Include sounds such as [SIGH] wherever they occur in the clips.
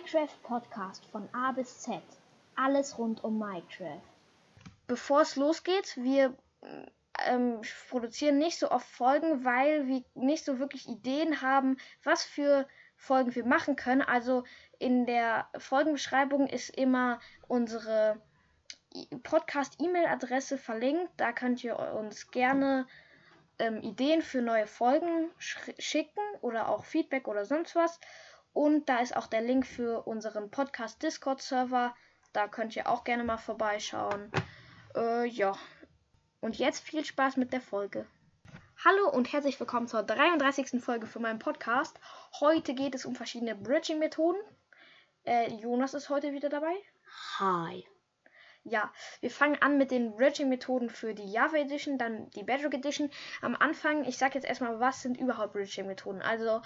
Minecraft Podcast von A bis Z. Alles rund um Minecraft. Bevor es losgeht, wir ähm, produzieren nicht so oft Folgen, weil wir nicht so wirklich Ideen haben, was für Folgen wir machen können. Also in der Folgenbeschreibung ist immer unsere Podcast-E-Mail-Adresse verlinkt. Da könnt ihr uns gerne ähm, Ideen für neue Folgen schicken oder auch Feedback oder sonst was. Und da ist auch der Link für unseren Podcast Discord-Server. Da könnt ihr auch gerne mal vorbeischauen. Äh, ja. Und jetzt viel Spaß mit der Folge. Hallo und herzlich willkommen zur 33. Folge für meinen Podcast. Heute geht es um verschiedene Bridging-Methoden. Äh, Jonas ist heute wieder dabei. Hi. Ja, wir fangen an mit den Bridging-Methoden für die Java Edition, dann die Bedrock Edition. Am Anfang, ich sag jetzt erstmal, was sind überhaupt Bridging-Methoden? Also,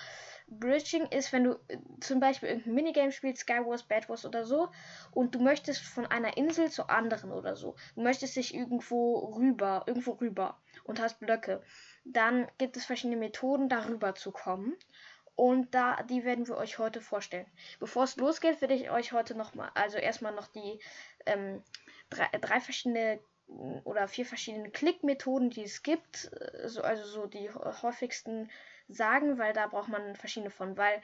Bridging ist, wenn du äh, zum Beispiel irgendein Minigame spielst, Skywars, Bad Wars oder so, und du möchtest von einer Insel zur anderen oder so. Du möchtest dich irgendwo rüber, irgendwo rüber und hast Blöcke. Dann gibt es verschiedene Methoden, darüber zu kommen. Und da, die werden wir euch heute vorstellen. Bevor es losgeht, werde ich euch heute nochmal, also erstmal noch die ähm, drei, drei verschiedene oder vier verschiedene Klickmethoden, die es gibt, äh, so, also so die häufigsten sagen, weil da braucht man verschiedene von, weil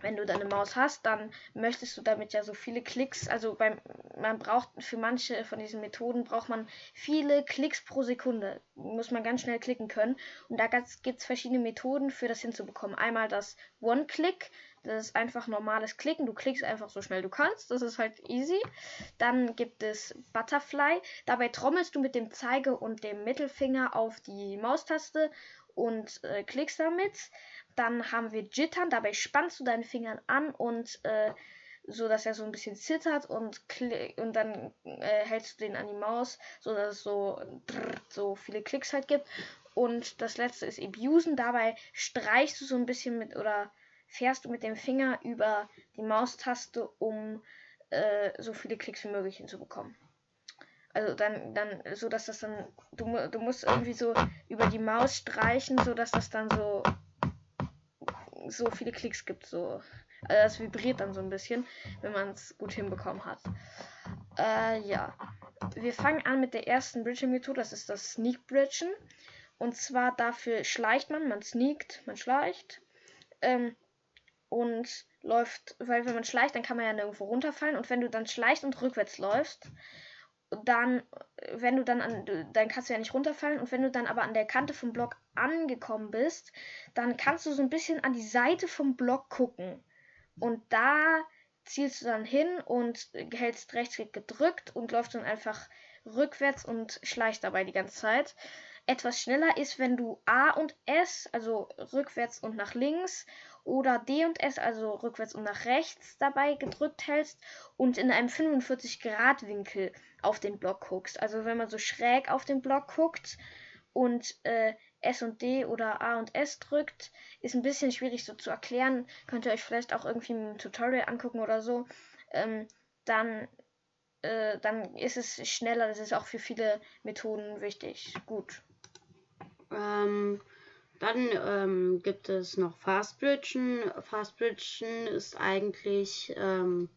wenn du deine Maus hast, dann möchtest du damit ja so viele Klicks, also beim, man braucht für manche von diesen Methoden braucht man viele Klicks pro Sekunde, muss man ganz schnell klicken können und da gibt es verschiedene Methoden für das hinzubekommen. Einmal das One-Click, das ist einfach normales Klicken. Du klickst einfach so schnell du kannst. Das ist halt easy. Dann gibt es Butterfly. Dabei trommelst du mit dem Zeige und dem Mittelfinger auf die Maustaste und äh, klickst damit. Dann haben wir Jittern. Dabei spannst du deine Fingern an und äh, so dass er so ein bisschen zittert und und dann äh, hältst du den an die Maus, so dass es so so viele Klicks halt gibt. Und das letzte ist Abusen. Dabei streichst du so ein bisschen mit oder fährst du mit dem Finger über die Maustaste, um äh, so viele Klicks wie möglich hinzubekommen. Also dann, dann, so dass das dann, du, du musst irgendwie so über die Maus streichen, so dass das dann so, so viele Klicks gibt, so. Also das vibriert dann so ein bisschen, wenn man es gut hinbekommen hat. Äh, ja. Wir fangen an mit der ersten Bridging-Methode, das ist das Sneak Bridgen. Und zwar dafür schleicht man, man sneakt, man schleicht. Ähm, und läuft, weil wenn man schleicht, dann kann man ja nirgendwo runterfallen. Und wenn du dann schleicht und rückwärts läufst, dann, wenn du dann an, dann kannst du ja nicht runterfallen. Und wenn du dann aber an der Kante vom Block angekommen bist, dann kannst du so ein bisschen an die Seite vom Block gucken. Und da zielst du dann hin und hältst Rechtsklick gedrückt und läufst dann einfach rückwärts und schleicht dabei die ganze Zeit. Etwas schneller ist, wenn du A und S, also rückwärts und nach links oder D und S, also rückwärts und nach rechts dabei gedrückt hältst und in einem 45 Grad Winkel auf den Block guckst. Also wenn man so schräg auf den Block guckt und äh, S und D oder A und S drückt, ist ein bisschen schwierig so zu erklären. Könnt ihr euch vielleicht auch irgendwie ein Tutorial angucken oder so. Ähm, dann, äh, dann ist es schneller. Das ist auch für viele Methoden wichtig. Gut. Ähm, dann ähm, gibt es noch Fast Bridgen. Fast Bridgen ist eigentlich ähm,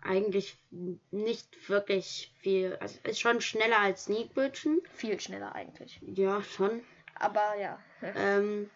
eigentlich nicht wirklich viel. Also ist schon schneller als Sneak Bridgen. Viel schneller eigentlich. Ja, schon. Aber ja. ähm,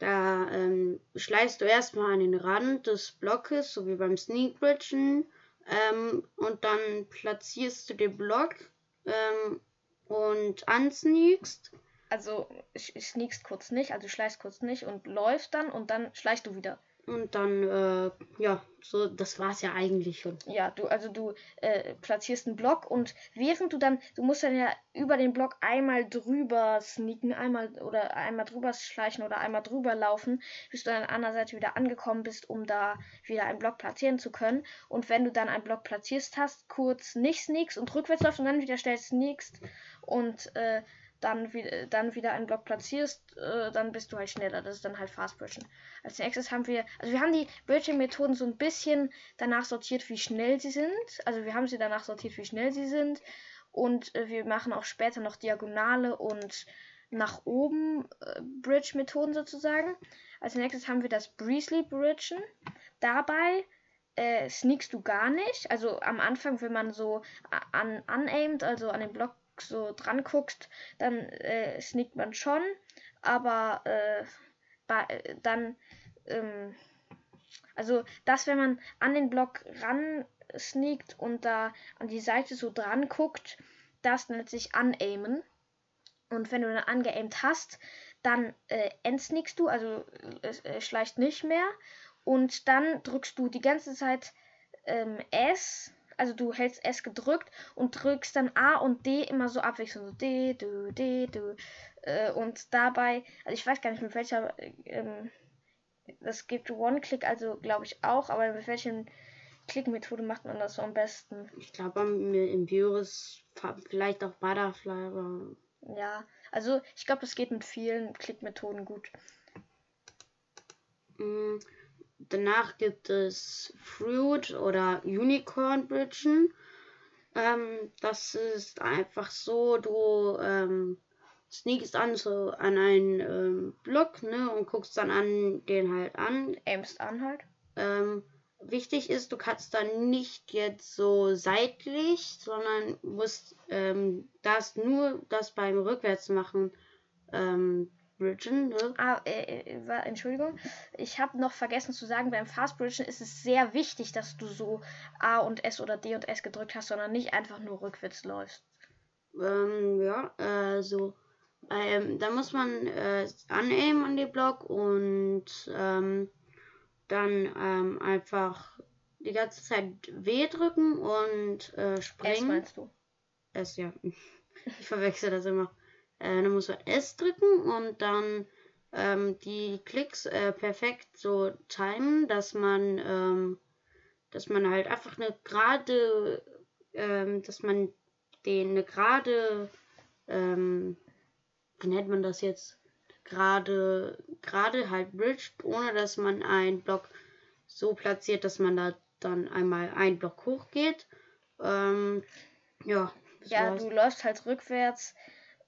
da ähm, schleichst du erstmal an den Rand des Blockes, so wie beim Sneak Bridgen. Ähm, und dann platzierst du den Block ähm, und ansneakst also sneakst kurz nicht, also schleichst kurz nicht und läufst dann und dann schleichst du wieder. Und dann, äh, ja, so, das war's ja eigentlich schon. Ja, du, also du äh, platzierst einen Block und während du dann, du musst dann ja über den Block einmal drüber sneaken, einmal oder einmal drüber schleichen oder einmal drüber laufen, bis du dann an der anderen Seite wieder angekommen bist, um da wieder einen Block platzieren zu können. Und wenn du dann einen Block platzierst hast, kurz nicht sneakst und rückwärts läufst und dann wieder schnell sneakst und äh, dann, dann wieder einen Block platzierst, äh, dann bist du halt schneller. Das ist dann halt Fast Bridging. Als nächstes haben wir, also wir haben die Bridging-Methoden so ein bisschen danach sortiert, wie schnell sie sind. Also wir haben sie danach sortiert, wie schnell sie sind. Und äh, wir machen auch später noch Diagonale und nach oben äh, Bridge-Methoden sozusagen. Als nächstes haben wir das Breezely Bridgen. Dabei äh, sneakst du gar nicht. Also am Anfang, wenn man so an unaimed, also an den Block so dran guckst, dann äh, sneakt man schon. Aber äh, bei, dann, ähm, also das, wenn man an den Block ran sneakt und da an die Seite so dran guckt, das nennt sich unaimen. Und wenn du dann angeaimt hast, dann äh, entsneakst du, also es äh, schleicht nicht mehr. Und dann drückst du die ganze Zeit ähm, S, also du hältst S gedrückt und drückst dann A und D immer so abwechselnd. So D, du, D, du. Äh, und dabei, also ich weiß gar nicht, mit welcher, ähm, das gibt One-Click, also glaube ich auch, aber mit welchen Klickmethode macht man das so am besten? Ich glaube, im Virus vielleicht auch Butterfly, aber. Ja, also ich glaube, das geht mit vielen Klickmethoden gut. Mm, danach gibt es Fruit oder Unicorn Bridgen. Ähm, das ist einfach so, du ähm, sneakst an so an einen ähm, Block, ne, und guckst dann an den halt an. Aimst an halt. Ähm, wichtig ist, du kannst dann nicht jetzt so seitlich, sondern musst ähm, das nur das beim Rückwärtsmachen ähm, bridgen. Ne? Ah, äh, äh, Entschuldigung, ich habe noch vergessen zu sagen, beim Fast Bridgen ist es sehr wichtig, dass du so A und S oder D und S gedrückt hast, sondern nicht einfach nur rückwärts läufst. Ähm, ja, äh, so. Ähm, da muss man äh, annehmen an den Block und ähm, dann ähm, einfach die ganze Zeit W drücken und äh, springen. S meinst du? S, ja. [LAUGHS] Ich verwechsel das immer. Äh, dann muss man S drücken und dann ähm, die Klicks äh, perfekt so timen, dass man, ähm, dass man halt einfach eine gerade, ähm, dass man den eine gerade, ähm, wie nennt man das jetzt? gerade gerade halt bridged, ohne dass man einen Block so platziert, dass man da dann einmal einen Block hochgeht. Ähm, ja. Ja, war's. du läufst halt rückwärts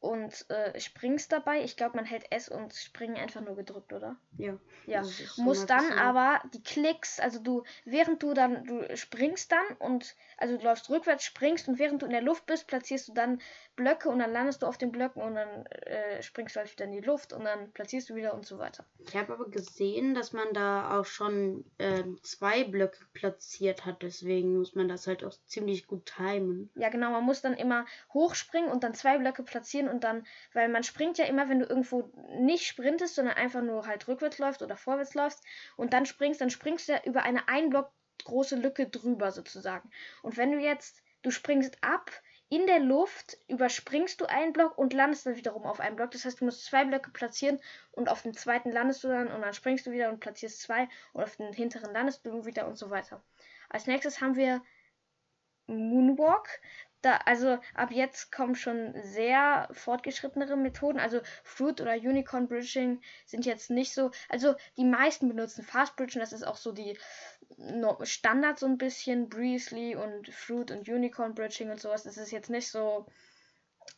und äh, springst dabei. Ich glaube, man hält S und Springen einfach nur gedrückt, oder? Ja. Ja. Muss dann aber die Klicks, also du, während du dann, du springst dann und, also du läufst rückwärts, springst und während du in der Luft bist, platzierst du dann Blöcke und dann landest du auf den Blöcken und dann äh, springst du halt wieder in die Luft und dann platzierst du wieder und so weiter. Ich habe aber gesehen, dass man da auch schon äh, zwei Blöcke platziert hat, deswegen muss man das halt auch ziemlich gut timen. Ja, genau, man muss dann immer hochspringen und dann zwei Blöcke platzieren und dann, weil man springt ja immer, wenn du irgendwo nicht sprintest, sondern einfach nur halt rückwärts läufst oder vorwärts läufst und dann springst, dann springst du ja über eine ein Block große Lücke drüber sozusagen. Und wenn du jetzt, du springst ab, in der Luft überspringst du einen Block und landest dann wiederum auf einem Block. Das heißt, du musst zwei Blöcke platzieren und auf dem zweiten landest du dann und dann springst du wieder und platzierst zwei und auf den hinteren landest du wieder und so weiter. Als nächstes haben wir Moonwalk da, also ab jetzt kommen schon sehr fortgeschrittenere Methoden. Also Fruit oder Unicorn Bridging sind jetzt nicht so. Also die meisten benutzen Fast Bridging, das ist auch so die Standard so ein bisschen. Breezely und Fruit und Unicorn Bridging und sowas. Das ist jetzt nicht so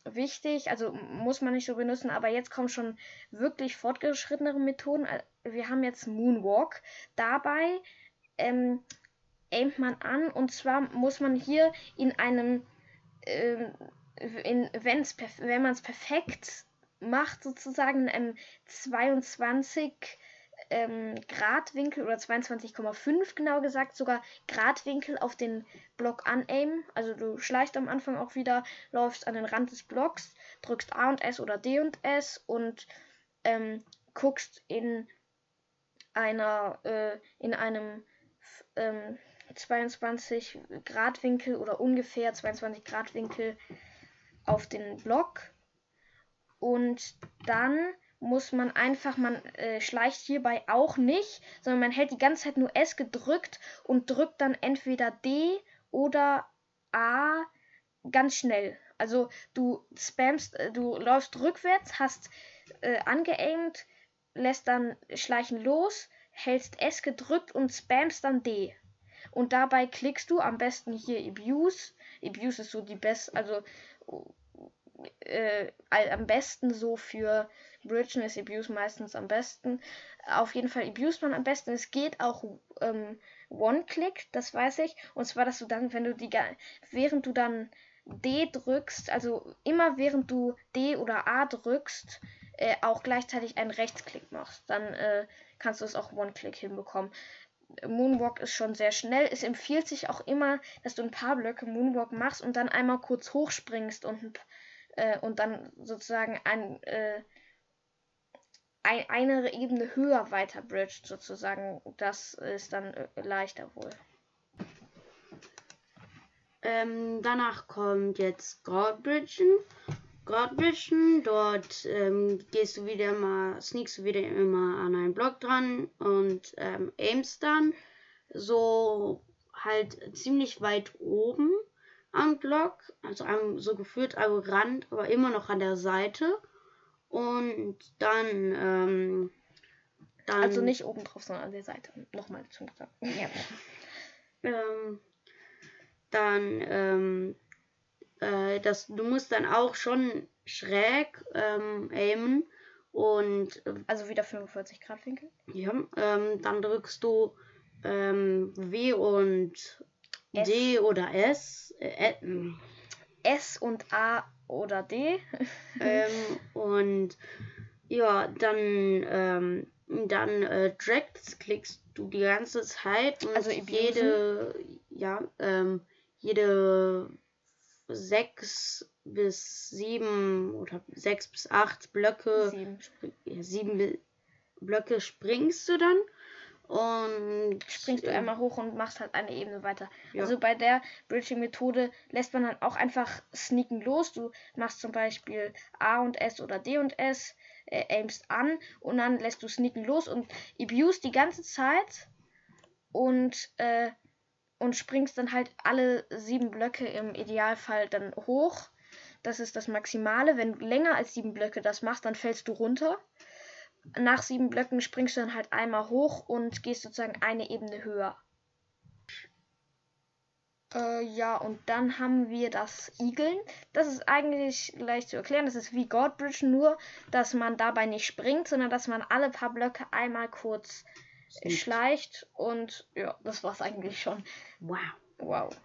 wichtig, also muss man nicht so benutzen, aber jetzt kommen schon wirklich fortgeschrittenere Methoden. Wir haben jetzt Moonwalk. Dabei ähm, aimt man an und zwar muss man hier in einem ähm, in, wenn's, wenn man es perfekt macht, sozusagen in einem 22 ähm, Gradwinkel oder 22,5 genau gesagt, sogar Gradwinkel auf den Block anaimen. Also du schleichst am Anfang auch wieder, läufst an den Rand des Blocks, drückst A und S oder D und S und ähm, guckst in einer, äh, in einem ähm, 22 Grad Winkel oder ungefähr 22 Grad Winkel auf den Block. Und dann muss man einfach, man äh, schleicht hierbei auch nicht, sondern man hält die ganze Zeit nur S gedrückt und drückt dann entweder D oder A ganz schnell. Also du spamst, äh, du läufst rückwärts, hast äh, angeaimt, lässt dann Schleichen los, hältst S gedrückt und spamst dann D. Und dabei klickst du am besten hier Abuse. Abuse ist so die beste, also äh, am besten so für Bridgen ist Abuse meistens am besten. Auf jeden Fall abused man am besten. Es geht auch ähm, One-Click, das weiß ich. Und zwar, dass du dann, wenn du die, während du dann D drückst, also immer während du D oder A drückst, äh, auch gleichzeitig einen Rechtsklick machst. Dann äh, kannst du es auch One-Click hinbekommen. Moonwalk ist schon sehr schnell. Es empfiehlt sich auch immer, dass du ein paar Blöcke Moonwalk machst und dann einmal kurz hochspringst und, äh, und dann sozusagen ein, äh, ein, eine Ebene höher weiter bridged, sozusagen. Das ist dann äh, leichter wohl. Ähm, danach kommt jetzt Godbridgen. Godbridgen, dort ähm, gehst du wieder mal, sneakst du wieder immer an einen Block dran und ähm, aimst dann so halt ziemlich weit oben am Block, also am, so geführt am Rand, aber immer noch an der Seite. Und dann, ähm, dann also nicht oben drauf, sondern an der Seite. Nochmal zum gesagt. Ja. ähm, dann, ähm, äh, das, du musst dann auch schon schräg ähm, aimen und äh, also wieder 45 Grad Winkel. Ja, ähm, dann drückst du ähm, W und S. D oder S. Äh, äh, S und A oder D. [LAUGHS] ähm, und ja, dann, ähm, dann äh, Drags klickst du die ganze Zeit und also jede, ja, ähm, jede sechs bis sieben oder sechs bis acht Blöcke, sieben, ja, sieben Blöcke springst du dann und springst du einmal hoch und machst halt eine Ebene weiter. Ja. Also bei der Bridging-Methode lässt man dann auch einfach sneaken los. Du machst zum Beispiel A und S oder D und S, äh, aimst an und dann lässt du sneaken los und abuse die ganze Zeit und äh, und springst dann halt alle sieben Blöcke im Idealfall dann hoch. Das ist das Maximale. Wenn du länger als sieben Blöcke das machst, dann fällst du runter. Nach sieben Blöcken springst du dann halt einmal hoch und gehst sozusagen eine Ebene höher. Äh, ja, und dann haben wir das Igeln. Das ist eigentlich leicht zu erklären. Das ist wie Godbridge, nur dass man dabei nicht springt, sondern dass man alle paar Blöcke einmal kurz Stimmt. schleicht und ja, das war's eigentlich schon. Wow. Wow.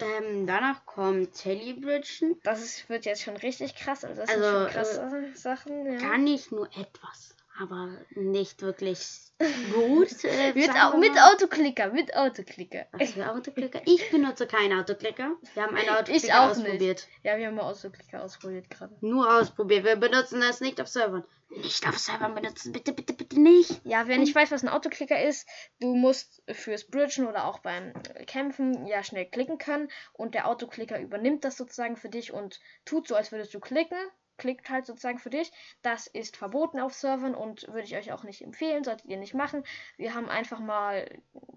Ähm, danach kommt Telebridgen. Das ist, wird jetzt schon richtig krass. Also, das also, sind schon krasse äh, Sachen. Ja. Gar nicht nur etwas aber nicht wirklich gut. [LAUGHS] Äh, mit, Au mit Autoklicker, mit Autoklicker. Was für Autoklicker? Ich benutze keinen Autoklicker. Wir haben einen Autoklicker ich auch ausprobiert. Nicht. Ja, wir haben Autoklicker ausprobiert gerade. Nur ausprobiert. Wir benutzen das nicht auf Servern. Nicht auf Servern benutzen, bitte, bitte, bitte nicht. Ja, wer nicht weiß, was ein Autoklicker ist, du musst fürs Bridgen oder auch beim Kämpfen ja schnell klicken können und der Autoklicker übernimmt das sozusagen für dich und tut so, als würdest du klicken klickt halt sozusagen für dich. Das ist verboten auf Servern und würde ich euch auch nicht empfehlen, solltet ihr nicht machen. Wir haben einfach mal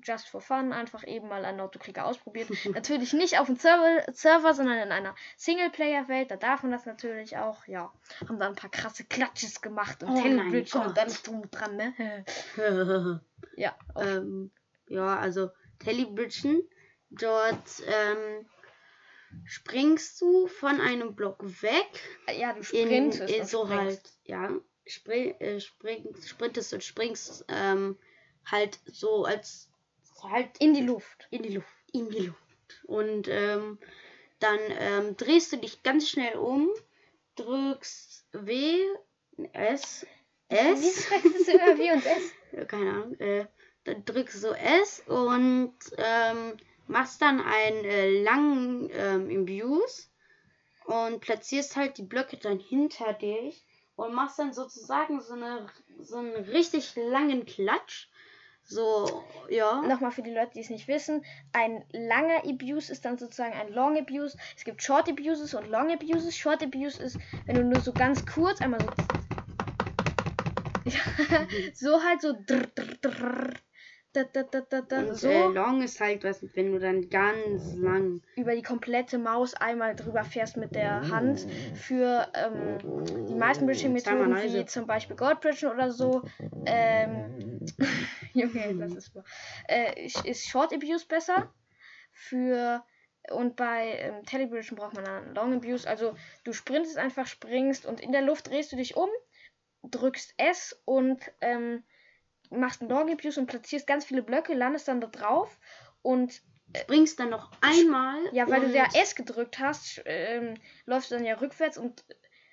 just for fun einfach eben mal einen Autoklicker ausprobiert. [LAUGHS] natürlich nicht auf dem Server, Server, sondern in einer Singleplayer-Welt. Da darf man das natürlich auch. Ja, haben da ein paar krasse Klatsches gemacht und oh Telebridge und dann drum dran, ne? [LAUGHS] ja. Ähm, ja, also Telebridgen dort ähm, springst du von einem Block weg. Ja, du sprintest. In, in so halt, ja, spring, äh, spring, sprintest und springst ähm, halt so als halt in die Luft. In die Luft. In die Luft. Und ähm, dann ähm, drehst du dich ganz schnell um, drückst W, S, S. Wie sprichst du immer W und S? [LAUGHS] Keine Ahnung. Äh, dann drückst du S und ähm, machst dann einen äh, langen ähm, Imbuse und platzierst halt die Blöcke dann hinter dich und machst dann sozusagen so, eine, so einen richtig langen Klatsch. So, ja. Nochmal für die Leute, die es nicht wissen. Ein langer Abuse ist dann sozusagen ein Long Abuse. Es gibt Short Abuses und Long Abuses. Short Abuse ist, wenn du nur so ganz kurz einmal so. [LAUGHS] [LAUGHS] so halt so. Drr, drr, drr, da, da, da, da, da, und, so. Äh, long ist halt was, wenn du dann ganz lang über die komplette Maus einmal drüber fährst mit der Hand. Für ähm, die meisten Bridging-Methoden, wie zum Beispiel Goldbridgen oder so, ähm, [LAUGHS] Junge, das ist, äh, ist Short Abuse besser. Für Und bei ähm, Telebridgen braucht man dann Long Abuse. Also du sprintest einfach, springst und in der Luft drehst du dich um, drückst S und ähm, machst einen Long Abuse und platzierst ganz viele Blöcke, landest dann da drauf und Springst dann noch einmal. ja, weil du ja S gedrückt hast, ähm, läufst du dann ja rückwärts und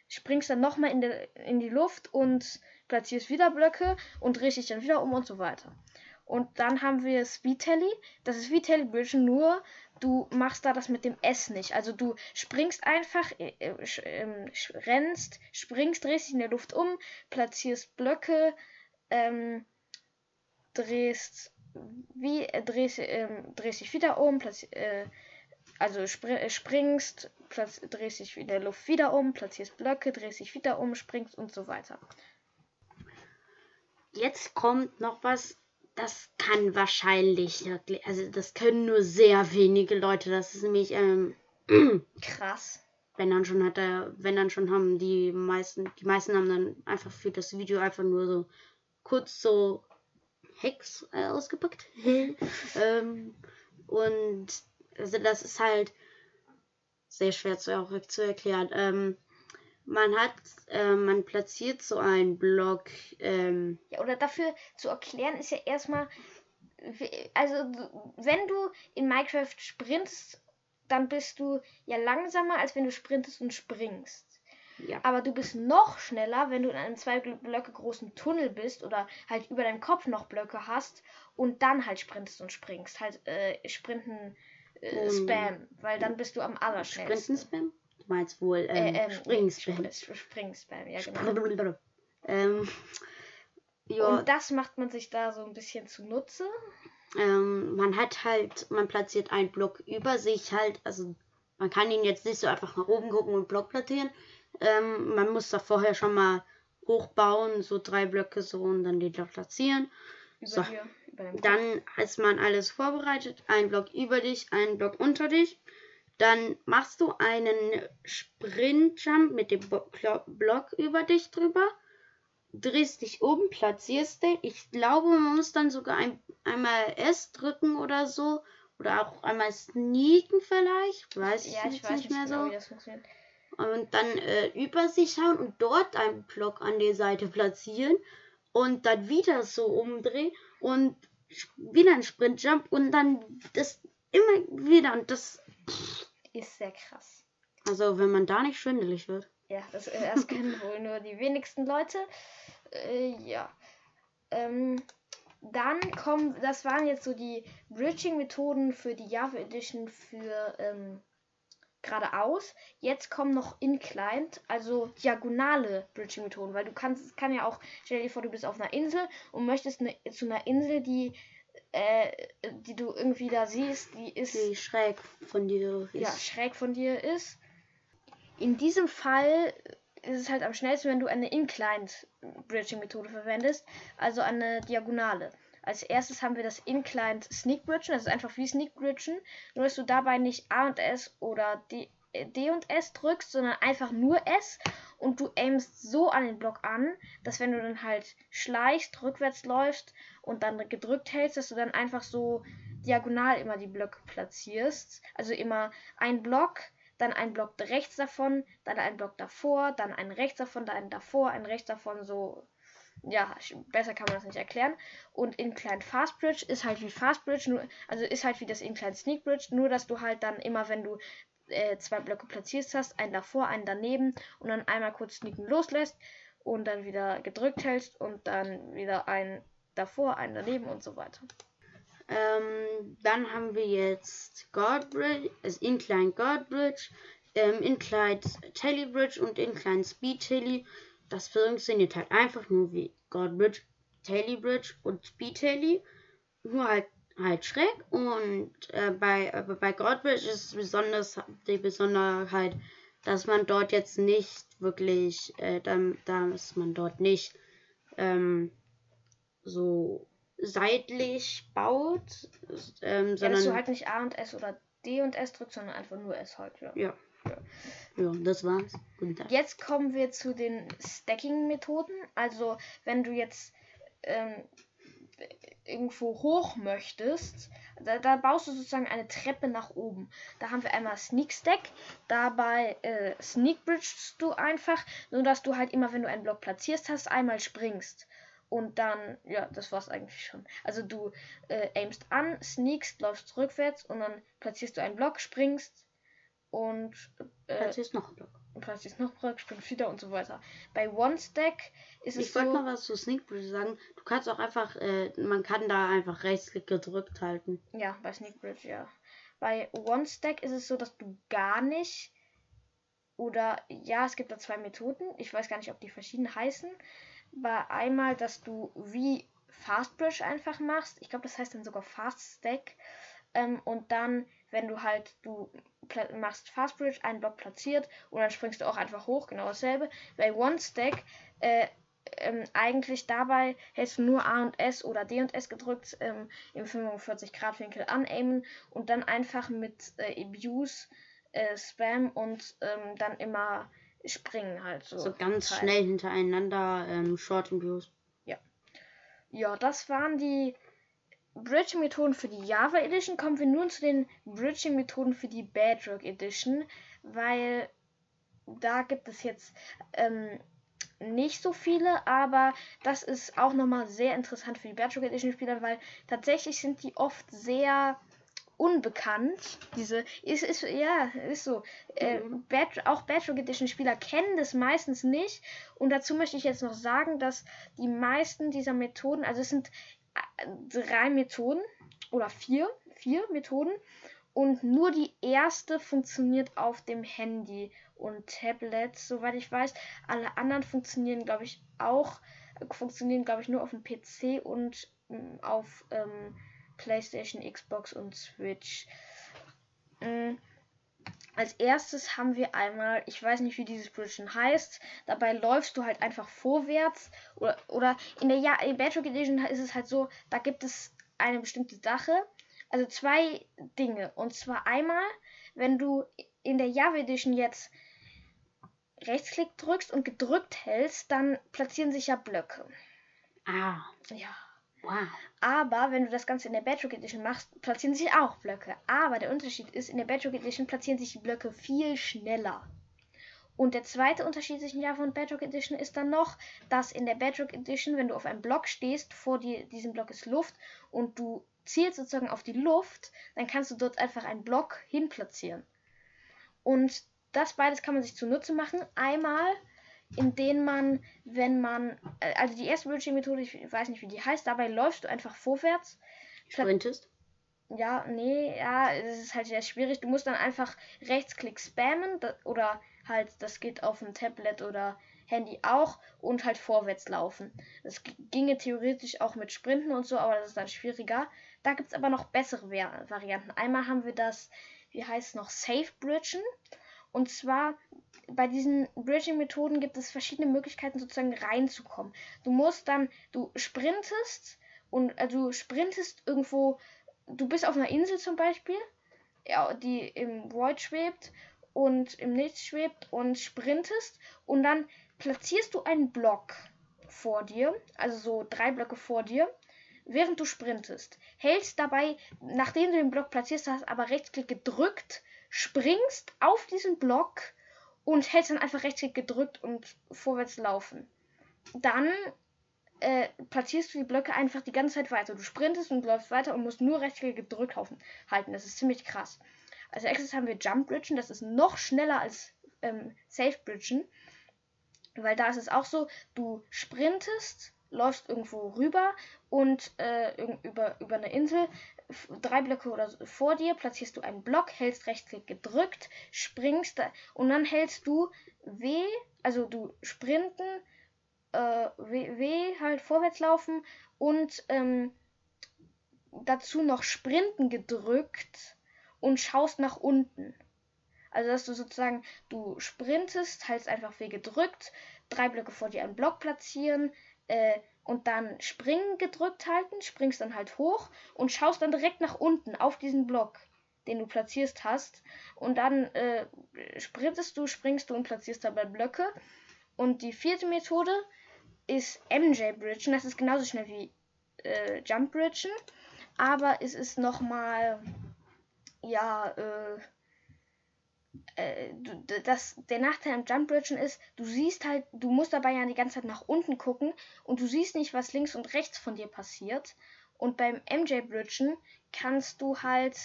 springst dann nochmal in, in die Luft und platzierst wieder Blöcke und drehst dich dann wieder um und so weiter. Und dann haben wir Speed Telly. Das ist wie Telebridgen, nur du machst da das mit dem S nicht. Also du springst einfach, äh, äh, ähm, rennst, springst, drehst dich in der Luft um, platzierst Blöcke, ähm, drehst wie äh, drehst, ähm, drehst dich wieder um, äh, also spr äh, springst, platz, drehst dich in der Luft wieder um, platzierst Blöcke, drehst dich wieder um, springst und so weiter. Jetzt kommt noch was, das kann wahrscheinlich, also das können nur sehr wenige Leute. Das ist nämlich, ähm, [CLEARS THROAT] Krass. wenn dann schon hat er, wenn dann schon haben die meisten, die meisten haben dann einfach für das Video einfach nur so kurz so Hex äh, ausgepackt. [LAUGHS] ähm, und also das ist halt sehr schwer zu, auch zu erklären. Ähm, man hat, äh, man platziert so einen Block, ähm, Ja, oder dafür zu erklären ist ja erstmal, also wenn du in Minecraft sprintest, dann bist du ja langsamer, als wenn du sprintest und springst. Ja. Aber du bist noch schneller, wenn du in einem zwei Blöcke großen Tunnel bist oder halt über deinem Kopf noch Blöcke hast und dann halt sprintest und springst. Halt äh, Sprinten äh, Um, Spam, weil dann bist du am allerschnellsten. Sprinten-Spam? Du meinst wohl ähm, Äh, ähm, Springen-Spam. Spr- Spring-Spam, ja genau. ähm, [LAUGHS] ja, Und das macht man sich da so ein bisschen zunutze. ähm, man hat halt, man platziert einen Block über sich halt, also man kann ihn jetzt nicht so einfach nach oben gucken und Block platzieren. Ähm, man muss da vorher schon mal hochbauen, so drei Blöcke so und dann die da platzieren. Über So. Kopf. Dann ist man alles vorbereitet. Ein Block über dich, ein Block unter dich. Dann machst du einen Sprint-Jump mit dem Bo- Block über dich drüber. Drehst dich um, platzierst den. Ich glaube, man muss dann sogar ein, einmal S drücken oder so. Oder auch einmal sneaken vielleicht. Weiß ich, ja, ich jetzt weiß nicht mehr genau, so. Und dann äh, über sich schauen und dort einen Block an die Seite platzieren. Und dann wieder so umdrehen und wieder ein Sprintjump und dann das immer wieder. Und das, Ist sehr krass. also wenn man da nicht schwindelig wird. Ja, das, äh, das können [LAUGHS] wohl nur die wenigsten Leute. Äh, ja. Ähm, dann kommen, das waren jetzt so die Bridging-Methoden für die Java Edition für ähm, geradeaus. Jetzt kommen noch inclined, also diagonale Bridging-Methoden, weil du kannst, es kann ja auch, stell dir vor, du bist auf einer Insel und möchtest eine, zu einer Insel, die, äh, die du irgendwie da siehst, die ist Die schräg von dir ist. ja, schräg von dir ist. In diesem Fall ist es halt am schnellsten, wenn du eine Inclined Bridging Methode verwendest, also eine Diagonale. Als erstes haben wir das Inclined Sneak Bridgen, das ist einfach wie Sneak Bridgen, nur dass du dabei nicht A und S oder D, äh, D und S drückst, sondern einfach nur S und du aimst so an den Block an, dass wenn du dann halt schleichst, rückwärts läufst und dann gedrückt hältst, dass du dann einfach so diagonal immer die Blöcke platzierst. Also immer ein Block, dann ein Block rechts davon, dann ein Block davor, dann ein rechts davon, dann ein davor, ein rechts davon, so. Ja, besser kann man das nicht erklären. Und Inclined Fast Bridge ist halt wie Fast Bridge, nur, also ist halt wie das Inclined Sneak Bridge, nur dass du halt dann immer, wenn du äh, zwei Blöcke platziert hast, einen davor, einen daneben und dann einmal kurz sneaken loslässt und dann wieder gedrückt hältst und dann wieder einen davor, einen daneben und so weiter. Ähm, dann haben wir jetzt God Bridge, also Incline God Bridge, ähm, Incline Telly Bridge und Incline Speed Telly. Das funktioniert halt einfach nur wie God Bridge, Bridge und Speed Telly. Nur halt, halt schräg. Und äh, bei, bei God Bridge ist besonders die Besonderheit, dass man dort jetzt nicht wirklich, äh, dass man dort nicht ähm, so seitlich baut, ähm, Ja, sondern dass du halt nicht A und S oder D und S drückst, sondern einfach nur S halt, ja. ja. ja, das war's. Guten Tag. Jetzt kommen wir zu den Stacking-Methoden. Also, wenn du jetzt ähm, irgendwo hoch möchtest, da, da, baust du sozusagen eine Treppe nach oben. Da haben wir einmal Sneak Stack. Dabei äh, Sneak Bridgest du einfach, nur dass du halt immer, wenn du einen Block platzierst hast, einmal springst. Und dann, ja, das war's eigentlich schon. Also du äh, aimst an, sneakst, läufst rückwärts und dann platzierst du einen Block, springst und äh, platzierst noch einen Block. Und platzierst noch einen Block, springst wieder und so weiter. Bei One Stack ist ich es so. Ich wollte mal was zu Sneak Bridge sagen. Du kannst auch einfach, äh, man kann da einfach rechtsklick gedrückt halten. Ja, bei Sneak Bridge, ja. Bei One Stack ist es so, dass du gar nicht oder ja, es gibt da zwei Methoden. Ich weiß gar nicht, ob die verschieden heißen war einmal, dass du wie Fast Bridge einfach machst. Ich glaube, das heißt dann sogar Fast Stack. Ähm, und dann, wenn du halt, du machst Fast Bridge, einen Block platziert und dann springst du auch einfach hoch, genau dasselbe. Bei One Stack, äh, ähm, eigentlich dabei hältst du nur A und S oder D und S gedrückt ähm, im 45 Grad Winkel anaimen und dann einfach mit äh, Abuse, äh, Spam und ähm, dann immer springen halt so. So ganz Teil. schnell hintereinander ähm, Short Views. Ja. Ja, das waren die Bridging-Methoden für die Java Edition. Kommen wir nun zu den Bridging-Methoden für die Bedrock Edition, weil da gibt es jetzt ähm, nicht so viele, aber das ist auch nochmal sehr interessant für die Bedrock Edition Spieler, weil tatsächlich sind die oft sehr unbekannt. Diese ist, ist ja ist so. Äh. Bad, auch Bedrock Edition Spieler kennen das meistens nicht. Und dazu möchte ich jetzt noch sagen, dass die meisten dieser Methoden, also es sind drei Methoden oder vier, vier Methoden. Und nur die erste funktioniert auf dem Handy und Tablet, soweit ich weiß. Alle anderen funktionieren, glaube ich, auch, funktionieren, glaube ich, nur auf dem PC und ähm, auf ähm, PlayStation, Xbox und Switch. Mhm. Als erstes haben wir einmal, ich weiß nicht, wie dieses Bridgen heißt, dabei läufst du halt einfach vorwärts oder, oder in der ja in Bedrock Edition ist es halt so, da gibt es eine bestimmte Sache, also zwei Dinge und zwar einmal, wenn du in der Java Edition jetzt Rechtsklick drückst und gedrückt hältst, dann platzieren sich ja Blöcke. Ah. Ja. Wow. Aber wenn du das Ganze in der Bedrock Edition machst, platzieren sich auch Blöcke. Aber der Unterschied ist, in der Bedrock Edition platzieren sich die Blöcke viel schneller. Und der zweite Unterschied zwischen Java und Bedrock Edition ist dann noch, dass in der Bedrock Edition, wenn du auf einem Block stehst, vor dir diesem Block ist Luft und du zielst sozusagen auf die Luft, dann kannst du dort einfach einen Block hinplatzieren. Und das beides kann man sich zunutze machen. Einmal in denen man, wenn man, äh, also die erste Bridging-Methode, ich weiß nicht, wie die heißt, dabei läufst du einfach vorwärts. Sprintest? Ja, nee, ja, es ist halt sehr schwierig. Du musst dann einfach Rechtsklick spammen oder halt, das geht auf dem Tablet oder Handy auch und halt vorwärts laufen. Das ginge theoretisch auch mit Sprinten und so, aber das ist dann schwieriger. Da gibt es aber noch bessere Varianten. Einmal haben wir das, wie heißt es noch, Safe Bridgen. Und zwar bei diesen Bridging-Methoden gibt es verschiedene Möglichkeiten, sozusagen reinzukommen. Du musst dann, du sprintest und äh, du sprintest irgendwo, du bist auf einer Insel zum Beispiel, ja, die im Void schwebt und im Nichts schwebt und sprintest und dann platzierst du einen Block vor dir, also so drei Blöcke vor dir, während du sprintest. Hältst dabei, nachdem du den Block platzierst hast, aber Rechtsklick gedrückt, springst auf diesen Block und hältst dann einfach Rechtsklick gedrückt und vorwärts laufen. Dann äh, platzierst du die Blöcke einfach die ganze Zeit weiter. Du sprintest und läufst weiter und musst nur Rechtsklick gedrückt halten. Das ist ziemlich krass. Als nächstes haben wir Jump Bridgen. Das ist noch schneller als ähm, Safe Bridgen. Weil da ist es auch so, du sprintest, läufst irgendwo rüber und äh, über, über eine Insel, drei Blöcke oder so vor dir, platzierst du einen Block, hältst Rechtsklick gedrückt, springst da, und dann hältst du W, also du sprinten, äh, w, w, halt vorwärts laufen und ähm, dazu noch sprinten gedrückt und schaust nach unten. Also dass du sozusagen, du sprintest, hältst einfach W gedrückt, drei Blöcke vor dir einen Block platzieren, äh, und dann springen gedrückt halten, springst dann halt hoch und schaust dann direkt nach unten auf diesen Block, den du platziert hast. Und dann äh, sprintest du, springst du und platzierst dabei Blöcke. Und die vierte Methode ist MJ Bridge. Und das ist genauso schnell wie äh, Jump Bridgen, aber es ist nochmal, ja, äh, äh, das, der Nachteil am Jump Bridgen ist, du siehst halt, du musst dabei ja die ganze Zeit nach unten gucken und du siehst nicht, was links und rechts von dir passiert. Und beim MJ Bridgen kannst du halt,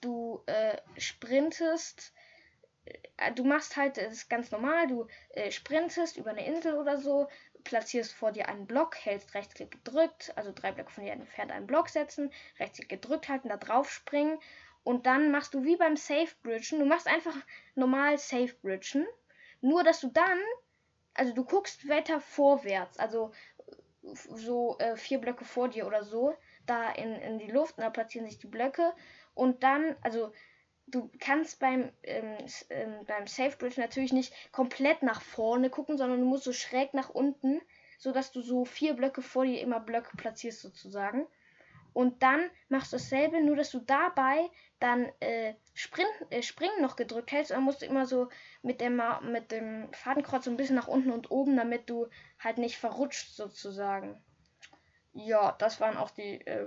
du äh, sprintest, äh, du machst halt, das ist ganz normal, du äh, sprintest über eine Insel oder so, platzierst vor dir einen Block, hältst Rechtsklick gedrückt, also drei Blöcke von dir entfernt einen Block setzen, Rechtsklick gedrückt halten, da drauf springen und dann machst du wie beim Safe Bridgen, du machst einfach normal Safe Bridgen, nur dass du dann, also du guckst weiter vorwärts, also so äh, vier Blöcke vor dir oder so, da in, in die Luft und da platzieren sich die Blöcke und dann, also du kannst beim, ähm, ähm, beim Safe Bridge natürlich nicht komplett nach vorne gucken, sondern du musst so schräg nach unten, sodass du so vier Blöcke vor dir immer Blöcke platzierst sozusagen. Und dann machst du dasselbe, nur dass du dabei dann äh, Sprint, äh, Springen noch gedrückt hältst. Dann musst du immer so mit dem, mit dem Fadenkreuz so ein bisschen nach unten und oben, damit du halt nicht verrutscht sozusagen. Ja, das waren auch die äh,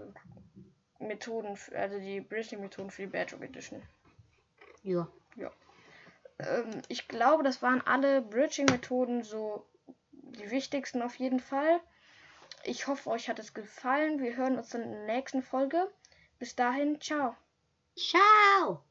Methoden, also die Bridging-Methoden für die Badger Edition. Ja. Ja. Ähm, ich glaube, das waren alle Bridging-Methoden so die wichtigsten auf jeden Fall. Ich hoffe, euch hat es gefallen. Wir hören uns in der nächsten Folge. Bis dahin, ciao. Ciao.